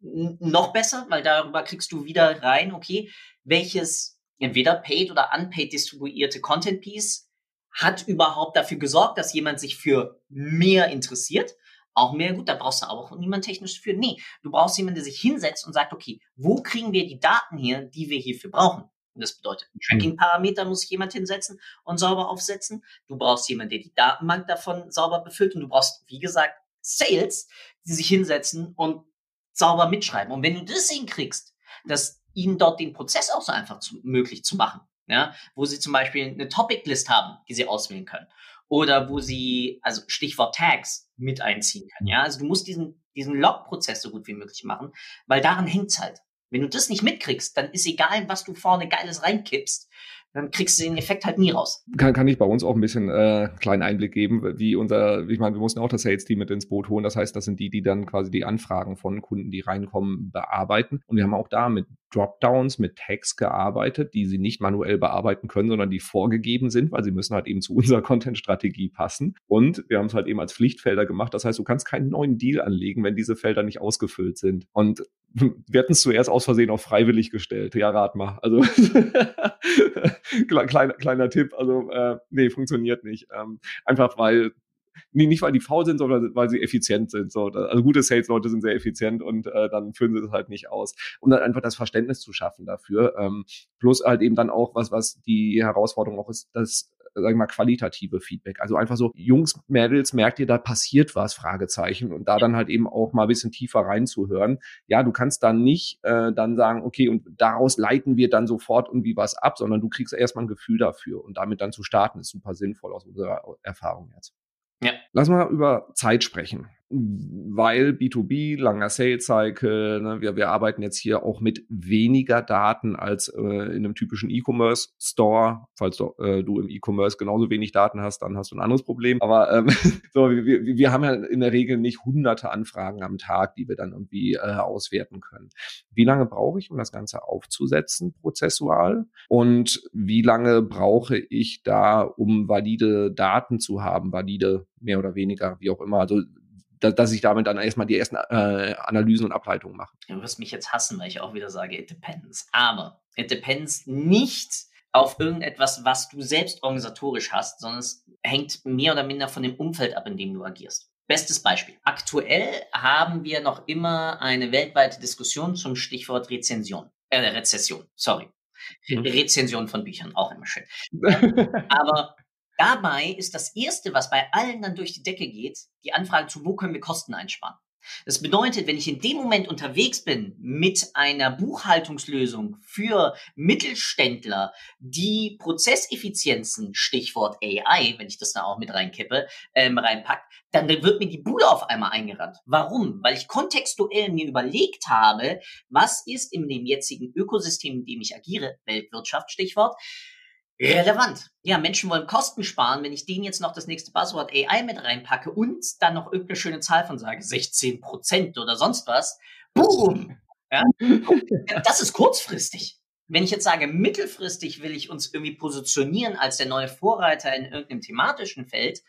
noch besser, weil darüber kriegst du wieder rein, okay, welches entweder paid oder unpaid distribuierte Content Piece hat überhaupt dafür gesorgt, dass jemand sich für mehr interessiert. Auch mehr, gut, da brauchst du auch niemand technisch für. Nee, du brauchst jemanden, der sich hinsetzt und sagt, okay, wo kriegen wir die Daten her, die wir hierfür brauchen? Und das bedeutet, Tracking-Parameter muss jemand hinsetzen und sauber aufsetzen. Du brauchst jemanden, der die Datenbank davon sauber befüllt und du brauchst, wie gesagt, Sales, die sich hinsetzen und sauber mitschreiben. Und wenn du das hinkriegst, dass ihnen dort den Prozess auch so einfach zu, möglich zu machen, ja, wo sie zum Beispiel eine Topic-List haben, die sie auswählen können. Oder wo sie, also Stichwort Tags mit einziehen können. Ja, also du musst diesen, diesen Log-Prozess so gut wie möglich machen, weil daran hängt's halt. Wenn du das nicht mitkriegst, dann ist egal, was du vorne Geiles reinkippst, dann kriegst du den Effekt halt nie raus. Kann, kann ich bei uns auch ein bisschen äh, kleinen Einblick geben, wie unser, ich meine, wir mussten auch das Sales-Team mit ins Boot holen. Das heißt, das sind die, die dann quasi die Anfragen von Kunden, die reinkommen, bearbeiten. Und wir haben auch da mit Dropdowns, mit Tags gearbeitet, die sie nicht manuell bearbeiten können, sondern die vorgegeben sind, weil sie müssen halt eben zu unserer Content-Strategie passen. Und wir haben es halt eben als Pflichtfelder gemacht. Das heißt, du kannst keinen neuen Deal anlegen, wenn diese Felder nicht ausgefüllt sind. Und wir hatten es zuerst aus Versehen auf freiwillig gestellt. Ja, rat mal. Also kleiner, kleiner Tipp. Also äh, nee, funktioniert nicht. Ähm, einfach weil nee, nicht weil die faul sind, sondern weil sie effizient sind. So, also gute Sales-Leute sind sehr effizient und äh, dann führen sie das halt nicht aus. Um dann einfach das Verständnis zu schaffen dafür. Ähm, plus halt eben dann auch was, was die Herausforderung auch ist, dass sag ich mal, qualitative Feedback. Also einfach so, Jungs, Mädels, merkt ihr, da passiert was, Fragezeichen. Und da dann halt eben auch mal ein bisschen tiefer reinzuhören. Ja, du kannst dann nicht äh, dann sagen, okay, und daraus leiten wir dann sofort irgendwie was ab, sondern du kriegst erstmal ein Gefühl dafür. Und damit dann zu starten, ist super sinnvoll aus unserer Erfahrung jetzt. Ja. Lass mal über Zeit sprechen. Weil B2B, langer Sales Cycle, ne, wir, wir arbeiten jetzt hier auch mit weniger Daten als äh, in einem typischen E-Commerce Store. Falls du, äh, du im E-Commerce genauso wenig Daten hast, dann hast du ein anderes Problem. Aber ähm, so, wir, wir haben ja in der Regel nicht hunderte Anfragen am Tag, die wir dann irgendwie äh, auswerten können. Wie lange brauche ich, um das Ganze aufzusetzen, prozessual? Und wie lange brauche ich da, um valide Daten zu haben, valide mehr oder weniger, wie auch immer. Also dass, dass ich damit dann erstmal die ersten äh, Analysen und Ableitungen mache. Du wirst mich jetzt hassen, weil ich auch wieder sage, it depends. Aber it depends nicht auf irgendetwas, was du selbst organisatorisch hast, sondern es hängt mehr oder minder von dem Umfeld ab, in dem du agierst. Bestes Beispiel. Aktuell haben wir noch immer eine weltweite Diskussion zum Stichwort Rezension. Äh, Rezession, sorry. Mhm. Rezension von Büchern, auch immer schön. Aber Dabei ist das Erste, was bei allen dann durch die Decke geht, die Anfrage zu, wo können wir Kosten einsparen. Das bedeutet, wenn ich in dem Moment unterwegs bin mit einer Buchhaltungslösung für Mittelständler, die Prozesseffizienzen, Stichwort AI, wenn ich das da auch mit reinkippe, ähm, reinpack, dann wird mir die Bude auf einmal eingerannt. Warum? Weil ich kontextuell mir überlegt habe, was ist in dem jetzigen Ökosystem, in dem ich agiere, Weltwirtschaft, Stichwort, relevant. Ja, Menschen wollen Kosten sparen. Wenn ich denen jetzt noch das nächste Buzzword AI mit reinpacke und dann noch irgendeine schöne Zahl von sage, 16 Prozent oder sonst was, boom! Ja? Das ist kurzfristig. Wenn ich jetzt sage, mittelfristig will ich uns irgendwie positionieren als der neue Vorreiter in irgendeinem thematischen Feld,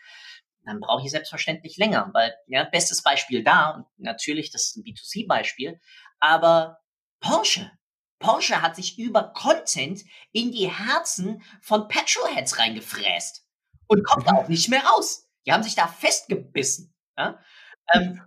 dann brauche ich selbstverständlich länger, weil, ja, bestes Beispiel da, natürlich, das ist ein B2C-Beispiel, aber Porsche, Porsche hat sich über Content in die Herzen von Petrolheads reingefräst und kommt mhm. auch nicht mehr raus. Die haben sich da festgebissen. Ja? Ähm,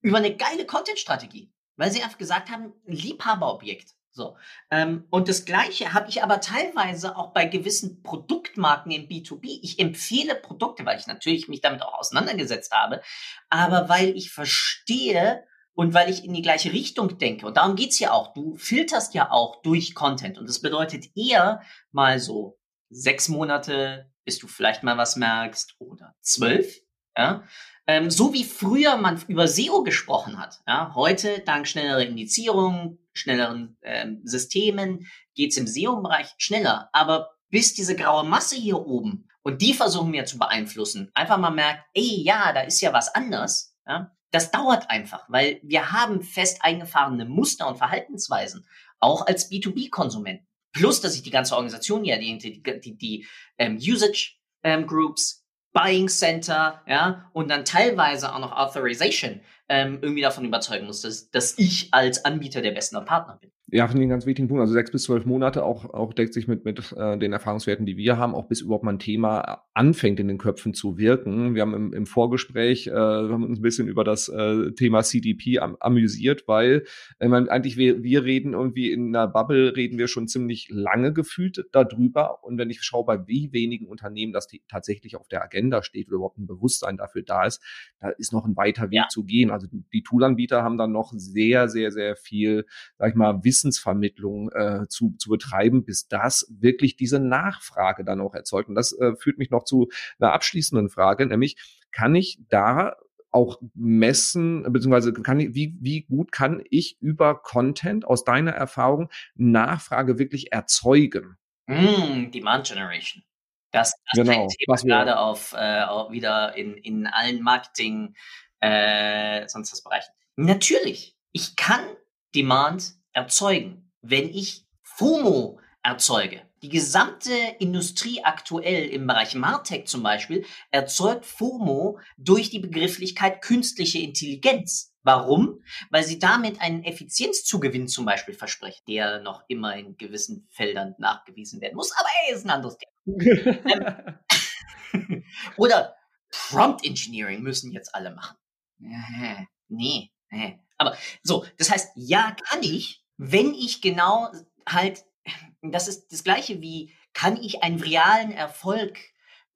über eine geile Content-Strategie, weil sie einfach gesagt haben, Liebhaberobjekt. So. Ähm, und das Gleiche habe ich aber teilweise auch bei gewissen Produktmarken im B2B. Ich empfehle Produkte, weil ich natürlich mich damit auch auseinandergesetzt habe, aber weil ich verstehe, und weil ich in die gleiche Richtung denke. Und darum geht's ja auch. Du filterst ja auch durch Content. Und das bedeutet eher mal so sechs Monate, bis du vielleicht mal was merkst, oder zwölf. Ja? Ähm, so wie früher man über SEO gesprochen hat. Ja? Heute, dank schnellerer Indizierung, schnelleren ähm, Systemen, geht's im SEO-Bereich schneller. Aber bis diese graue Masse hier oben, und die versuchen wir zu beeinflussen, einfach mal merkt, ey, ja, da ist ja was anders, ja, das dauert einfach, weil wir haben fest eingefahrene Muster und Verhaltensweisen, auch als B2B-Konsument. Plus, dass sich die ganze Organisation ja, die, die, die, die ähm, Usage ähm, Groups, Buying Center, ja, und dann teilweise auch noch Authorization ähm, irgendwie davon überzeugen muss, dass, dass ich als Anbieter der beste Partner bin. Ja, finde ich einen ganz wichtigen Punkt. Also sechs bis zwölf Monate auch, auch deckt sich mit, mit äh, den Erfahrungswerten, die wir haben, auch bis überhaupt mal ein Thema anfängt in den Köpfen zu wirken. Wir haben im, im Vorgespräch, äh, haben uns ein bisschen über das äh, Thema CDP am, amüsiert, weil äh, man, eigentlich wir, wir reden irgendwie in einer Bubble, reden wir schon ziemlich lange gefühlt darüber. Und wenn ich schaue, bei wie wenigen Unternehmen das tatsächlich auf der Agenda steht oder überhaupt ein Bewusstsein dafür da ist, da ist noch ein weiter Weg ja. zu gehen. Also die Toolanbieter haben dann noch sehr, sehr, sehr viel, sag ich mal, Wissen Wissensvermittlung äh, zu, zu betreiben, bis das wirklich diese Nachfrage dann auch erzeugt. Und das äh, führt mich noch zu einer abschließenden Frage, nämlich kann ich da auch messen, beziehungsweise kann ich, wie, wie gut kann ich über Content aus deiner Erfahrung Nachfrage wirklich erzeugen? Mm, Demand Generation. Das, das genau, Thema gerade auf, äh, auch wieder in, in allen Marketing, äh, sonst was Bereichen. Natürlich, ich kann Demand erzeugen, wenn ich FOMO erzeuge. Die gesamte Industrie aktuell im Bereich Martech zum Beispiel erzeugt FOMO durch die Begrifflichkeit künstliche Intelligenz. Warum? Weil sie damit einen Effizienzzugewinn zum Beispiel versprechen, der noch immer in gewissen Feldern nachgewiesen werden muss. Aber ey, ist ein anderes Thema. ähm, oder Prompt Engineering müssen jetzt alle machen. Nee, nee. Aber so, das heißt, ja, kann ich, wenn ich genau halt, das ist das gleiche wie, kann ich einen realen Erfolg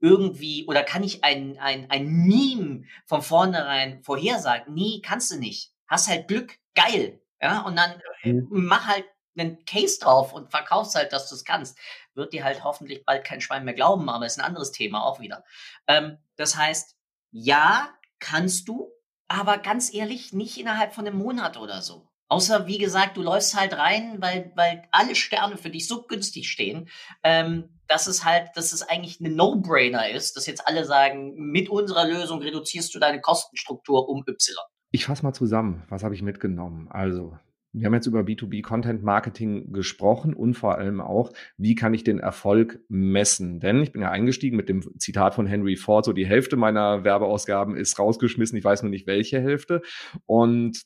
irgendwie oder kann ich ein, ein, ein Meme von vornherein vorhersagen? Nee, kannst du nicht. Hast halt Glück, geil. Ja, und dann mhm. mach halt einen Case drauf und verkaufst halt, dass du es kannst. Wird dir halt hoffentlich bald kein Schwein mehr glauben, aber ist ein anderes Thema auch wieder. Ähm, das heißt, ja, kannst du, aber ganz ehrlich, nicht innerhalb von einem Monat oder so. Außer, wie gesagt, du läufst halt rein, weil, weil alle Sterne für dich so günstig stehen, ähm, dass es halt, dass es eigentlich eine No-Brainer ist, dass jetzt alle sagen, mit unserer Lösung reduzierst du deine Kostenstruktur um Y. Ich fasse mal zusammen, was habe ich mitgenommen? Also, wir haben jetzt über B2B Content Marketing gesprochen und vor allem auch, wie kann ich den Erfolg messen? Denn ich bin ja eingestiegen mit dem Zitat von Henry Ford, so die Hälfte meiner Werbeausgaben ist rausgeschmissen, ich weiß nur nicht welche Hälfte. Und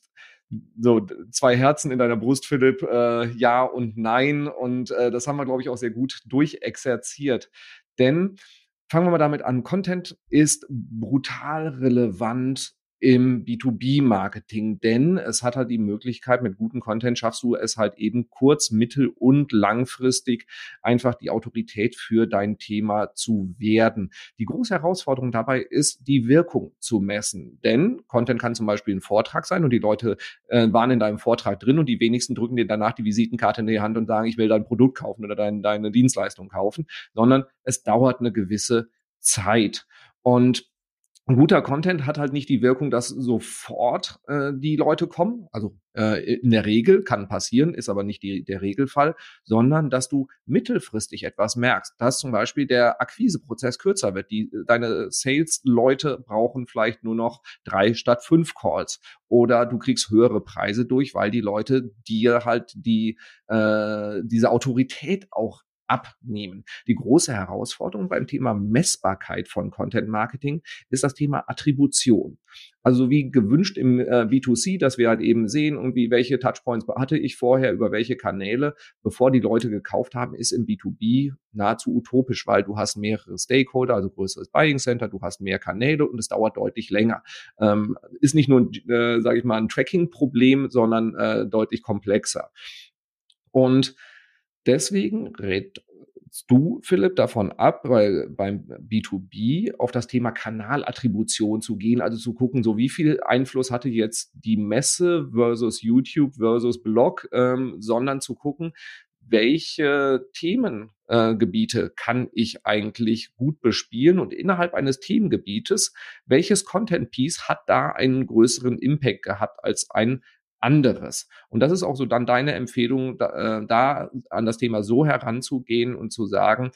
so zwei Herzen in deiner Brust, Philipp, äh, ja und nein. Und äh, das haben wir, glaube ich, auch sehr gut durchexerziert. Denn fangen wir mal damit an. Content ist brutal relevant im B2B-Marketing, denn es hat halt die Möglichkeit, mit gutem Content schaffst du es halt eben kurz-, mittel- und langfristig einfach die Autorität für dein Thema zu werden. Die große Herausforderung dabei ist, die Wirkung zu messen, denn Content kann zum Beispiel ein Vortrag sein und die Leute äh, waren in deinem Vortrag drin und die wenigsten drücken dir danach die Visitenkarte in die Hand und sagen, ich will dein Produkt kaufen oder dein, deine Dienstleistung kaufen, sondern es dauert eine gewisse Zeit. Und ein guter Content hat halt nicht die Wirkung, dass sofort äh, die Leute kommen. Also äh, in der Regel kann passieren, ist aber nicht die, der Regelfall, sondern dass du mittelfristig etwas merkst, dass zum Beispiel der Akquiseprozess kürzer wird. Die, deine Sales-Leute brauchen vielleicht nur noch drei statt fünf Calls oder du kriegst höhere Preise durch, weil die Leute dir halt die äh, diese Autorität auch abnehmen. Die große Herausforderung beim Thema Messbarkeit von Content Marketing ist das Thema Attribution. Also wie gewünscht im äh, B2C, dass wir halt eben sehen, irgendwie welche Touchpoints hatte ich vorher über welche Kanäle, bevor die Leute gekauft haben, ist im B2B nahezu utopisch, weil du hast mehrere Stakeholder, also größeres Buying Center, du hast mehr Kanäle und es dauert deutlich länger. Ähm, ist nicht nur, äh, sage ich mal, ein Tracking-Problem, sondern äh, deutlich komplexer. Und Deswegen rätst du, Philipp, davon ab, weil beim B2B auf das Thema Kanalattribution zu gehen, also zu gucken, so wie viel Einfluss hatte jetzt die Messe versus YouTube versus Blog, ähm, sondern zu gucken, welche Themengebiete äh, kann ich eigentlich gut bespielen und innerhalb eines Themengebietes, welches Content Piece hat da einen größeren Impact gehabt als ein anderes. Und das ist auch so dann deine Empfehlung, da, äh, da an das Thema so heranzugehen und zu sagen,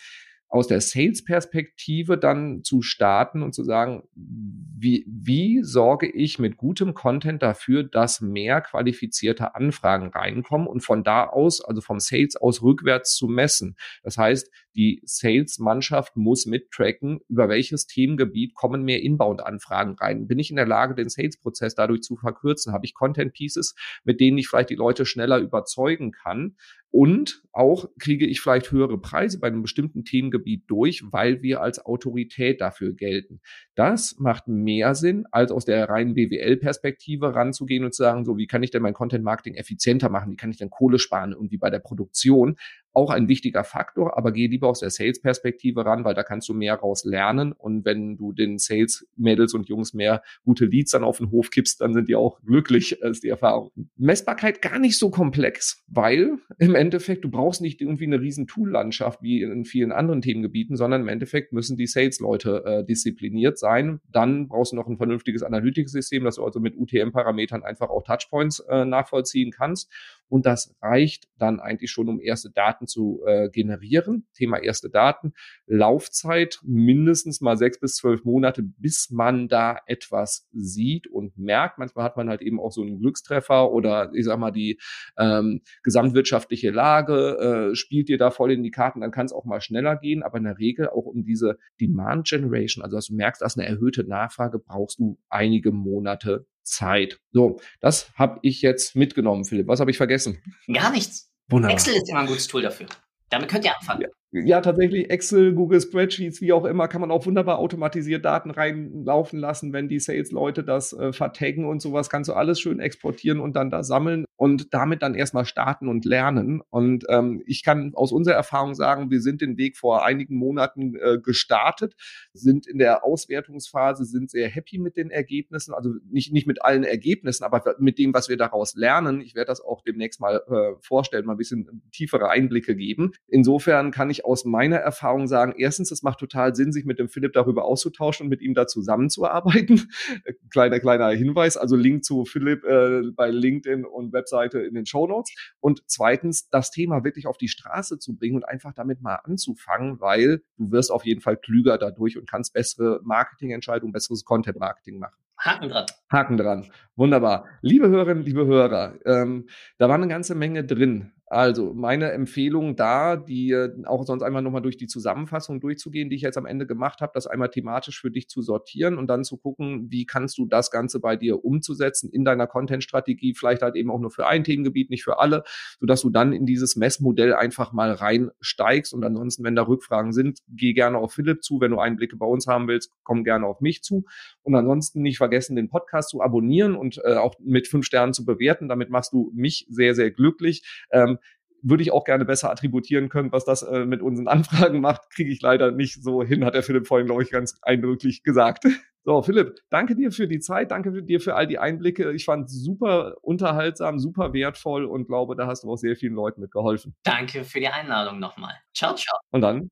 aus der Sales-Perspektive dann zu starten und zu sagen, wie, wie sorge ich mit gutem Content dafür, dass mehr qualifizierte Anfragen reinkommen und von da aus, also vom Sales aus rückwärts zu messen. Das heißt, die Sales-Mannschaft muss mittracken, über welches Themengebiet kommen mehr Inbound-Anfragen rein. Bin ich in der Lage, den Sales-Prozess dadurch zu verkürzen? Habe ich Content-Pieces, mit denen ich vielleicht die Leute schneller überzeugen kann? Und auch kriege ich vielleicht höhere Preise bei einem bestimmten Themengebiet durch, weil wir als Autorität dafür gelten. Das macht mehr Sinn, als aus der reinen BWL-Perspektive ranzugehen und zu sagen, so, wie kann ich denn mein Content-Marketing effizienter machen? Wie kann ich denn Kohle sparen? Und wie bei der Produktion auch ein wichtiger Faktor, aber geh lieber aus der Sales-Perspektive ran, weil da kannst du mehr raus lernen. Und wenn du den Sales-Mädels und Jungs mehr gute Leads dann auf den Hof kippst, dann sind die auch glücklich, ist die Erfahrung. Messbarkeit gar nicht so komplex, weil im Endeffekt, du brauchst nicht irgendwie eine riesen Tool-Landschaft wie in vielen anderen Themengebieten, sondern im Endeffekt müssen die Sales-Leute äh, diszipliniert sein. Dann brauchst du noch ein vernünftiges Analytics-System, dass du also mit UTM-Parametern einfach auch Touchpoints äh, nachvollziehen kannst. Und das reicht dann eigentlich schon, um erste Daten zu äh, generieren. Thema erste Daten. Laufzeit mindestens mal sechs bis zwölf Monate, bis man da etwas sieht und merkt. Manchmal hat man halt eben auch so einen Glückstreffer oder ich sag mal die ähm, gesamtwirtschaftliche Lage äh, spielt dir da voll in die Karten. Dann kann es auch mal schneller gehen. Aber in der Regel auch um diese Demand Generation, also dass du merkst, dass eine erhöhte Nachfrage brauchst du einige Monate Zeit. So, das habe ich jetzt mitgenommen, Philipp. Was habe ich vergessen? Gar nichts. Wunderbar. Excel ist immer ein gutes Tool dafür. Damit könnt ihr anfangen. Ja. Ja, tatsächlich Excel, Google Spreadsheets, wie auch immer, kann man auch wunderbar automatisiert Daten reinlaufen lassen, wenn die Sales-Leute das äh, vertaggen und sowas, kannst du alles schön exportieren und dann da sammeln und damit dann erstmal starten und lernen. Und ähm, ich kann aus unserer Erfahrung sagen, wir sind den Weg vor einigen Monaten äh, gestartet, sind in der Auswertungsphase, sind sehr happy mit den Ergebnissen, also nicht, nicht mit allen Ergebnissen, aber mit dem, was wir daraus lernen. Ich werde das auch demnächst mal äh, vorstellen, mal ein bisschen tiefere Einblicke geben. Insofern kann ich ich aus meiner Erfahrung sagen, erstens, es macht total Sinn, sich mit dem Philipp darüber auszutauschen und mit ihm da zusammenzuarbeiten. kleiner, kleiner Hinweis, also Link zu Philipp äh, bei LinkedIn und Webseite in den Show Notes. Und zweitens, das Thema wirklich auf die Straße zu bringen und einfach damit mal anzufangen, weil du wirst auf jeden Fall klüger dadurch und kannst bessere Marketingentscheidungen, besseres Content-Marketing machen. Haken dran. Haken dran. Wunderbar. Liebe Hörerinnen, liebe Hörer, ähm, da war eine ganze Menge drin. Also meine Empfehlung da, die äh, auch sonst einmal nochmal durch die Zusammenfassung durchzugehen, die ich jetzt am Ende gemacht habe, das einmal thematisch für dich zu sortieren und dann zu gucken, wie kannst du das Ganze bei dir umzusetzen in deiner Content-Strategie, vielleicht halt eben auch nur für ein Themengebiet, nicht für alle, sodass du dann in dieses Messmodell einfach mal reinsteigst und ansonsten, wenn da Rückfragen sind, geh gerne auf Philipp zu. Wenn du Einblicke bei uns haben willst, komm gerne auf mich zu. Und ansonsten nicht vergessen, den Podcast zu abonnieren und äh, auch mit fünf Sternen zu bewerten. Damit machst du mich sehr, sehr glücklich. Ähm, würde ich auch gerne besser attributieren können, was das äh, mit unseren Anfragen macht, kriege ich leider nicht so hin, hat der Philipp vorhin, glaube ich, ganz eindrücklich gesagt. So, Philipp, danke dir für die Zeit, danke dir für all die Einblicke. Ich fand super unterhaltsam, super wertvoll und glaube, da hast du auch sehr vielen Leuten mitgeholfen. Danke für die Einladung nochmal. Ciao, ciao. Und dann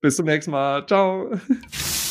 bis zum nächsten Mal. Ciao.